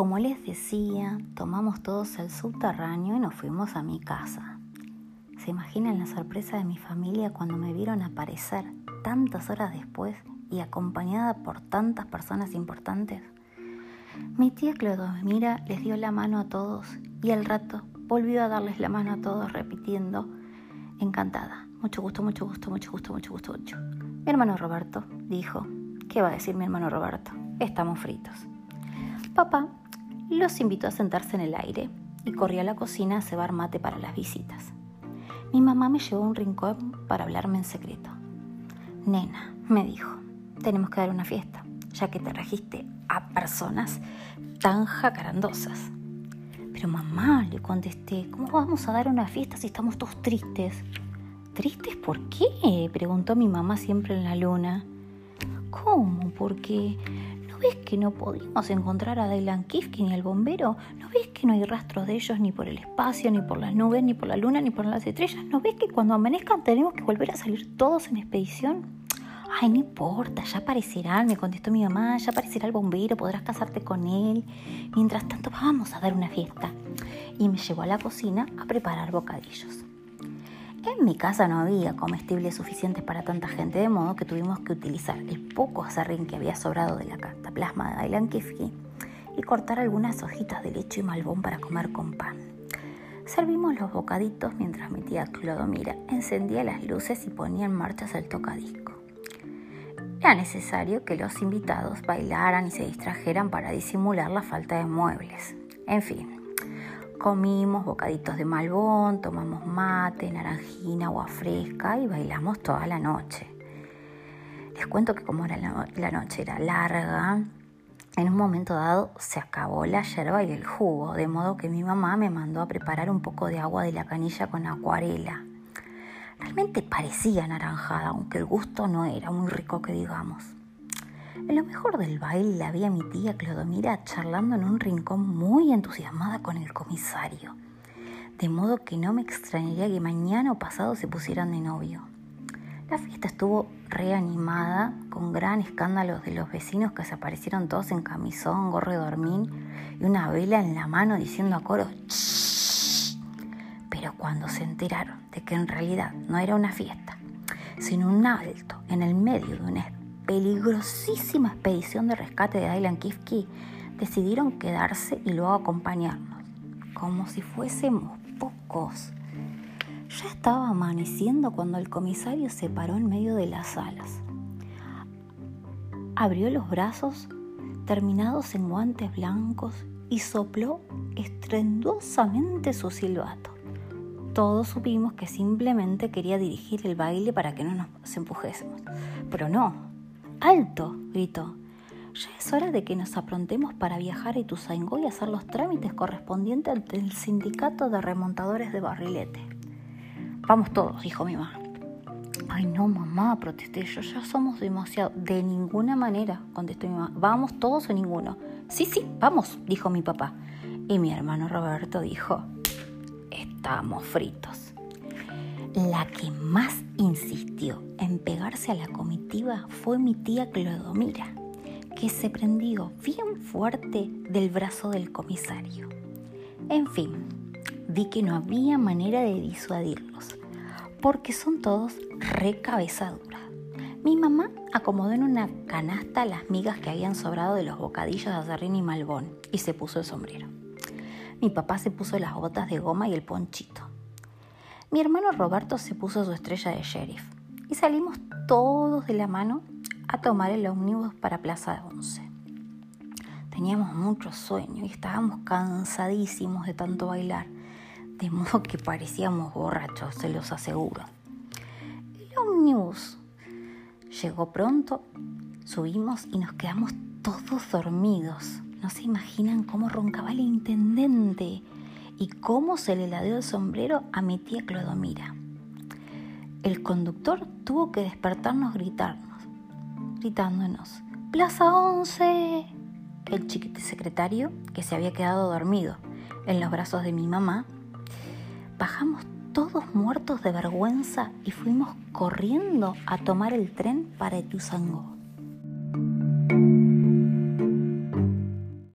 como les decía, tomamos todos el subterráneo y nos fuimos a mi casa. ¿Se imaginan la sorpresa de mi familia cuando me vieron aparecer tantas horas después y acompañada por tantas personas importantes? Mi tía Clodomira les dio la mano a todos y al rato volvió a darles la mano a todos repitiendo, encantada, mucho gusto, mucho gusto, mucho gusto, mucho gusto, mucho. Mi hermano Roberto dijo, ¿qué va a decir mi hermano Roberto? Estamos fritos. Papá los invitó a sentarse en el aire y corrió a la cocina a cebar mate para las visitas. Mi mamá me llevó a un rincón para hablarme en secreto. Nena, me dijo, tenemos que dar una fiesta, ya que te registe a personas tan jacarandosas. Pero mamá, le contesté, ¿cómo vamos a dar una fiesta si estamos todos tristes? ¿Tristes por qué? preguntó mi mamá siempre en la luna. ¿Cómo? Porque ves que no podemos encontrar a Dylan Kifke ni al bombero? ¿No ves que no hay rastros de ellos ni por el espacio, ni por las nubes, ni por la luna, ni por las estrellas? ¿No ves que cuando amanezcan tenemos que volver a salir todos en expedición? Ay, no importa, ya aparecerán, me contestó mi mamá, ya aparecerá el bombero, podrás casarte con él. Mientras tanto, vamos a dar una fiesta. Y me llevó a la cocina a preparar bocadillos. En mi casa no había comestibles suficientes para tanta gente, de modo que tuvimos que utilizar el poco acerrín que había sobrado de la cataplasma de Aylan Kifki y cortar algunas hojitas de leche y malbón para comer con pan. Servimos los bocaditos mientras mi tía Clodomira encendía las luces y ponía en marcha el tocadisco. Era necesario que los invitados bailaran y se distrajeran para disimular la falta de muebles. En fin, Comimos bocaditos de malbón, tomamos mate, naranjina, agua fresca y bailamos toda la noche. Les cuento que como era la, noche era larga, en un momento dado se acabó la yerba y el jugo, de modo que mi mamá me mandó a preparar un poco de agua de la canilla con acuarela. Realmente parecía naranjada, aunque el gusto no era muy rico que digamos. En lo mejor del baile la vi a mi tía Clodomira charlando en un rincón muy entusiasmada con el comisario, de modo que no me extrañaría que mañana o pasado se pusieran de novio. La fiesta estuvo reanimada, con gran escándalo de los vecinos que se aparecieron todos en camisón, gorro de dormir y una vela en la mano diciendo a coro Pero cuando se enteraron de que en realidad no era una fiesta, sino un alto en el medio de una peligrosísima expedición de rescate de Dylan Kifke, decidieron quedarse y luego acompañarnos, como si fuésemos pocos. Ya estaba amaneciendo cuando el comisario se paró en medio de las alas. Abrió los brazos, terminados en guantes blancos, y sopló estruendosamente su silbato. Todos supimos que simplemente quería dirigir el baile para que no nos empujésemos. Pero no, ¡Alto! gritó. Ya es hora de que nos aprontemos para viajar a Ituzaingó y hacer los trámites correspondientes ante el sindicato de remontadores de barrilete. Vamos todos, dijo mi mamá. Ay, no, mamá, protesté yo, ya somos demasiado. De ninguna manera, contestó mi mamá. Vamos todos o ninguno. Sí, sí, vamos, dijo mi papá. Y mi hermano Roberto dijo, estamos fritos. La que más insistió en pegarse a la comitiva fue mi tía Clodomira, que se prendió bien fuerte del brazo del comisario. En fin, vi que no había manera de disuadirlos, porque son todos recabezaduras. Mi mamá acomodó en una canasta las migas que habían sobrado de los bocadillos de azarrín y malbón y se puso el sombrero. Mi papá se puso las botas de goma y el ponchito. Mi hermano Roberto se puso su estrella de sheriff y salimos todos de la mano a tomar el ómnibus para Plaza 11. Teníamos mucho sueño y estábamos cansadísimos de tanto bailar, de modo que parecíamos borrachos, se los aseguro. El ómnibus llegó pronto, subimos y nos quedamos todos dormidos. No se imaginan cómo roncaba el intendente y cómo se le ladeó el sombrero a mi tía Clodomira. El conductor tuvo que despertarnos gritarnos, gritándonos, Plaza 11. El chiquito secretario, que se había quedado dormido en los brazos de mi mamá, bajamos todos muertos de vergüenza y fuimos corriendo a tomar el tren para Etuzangó.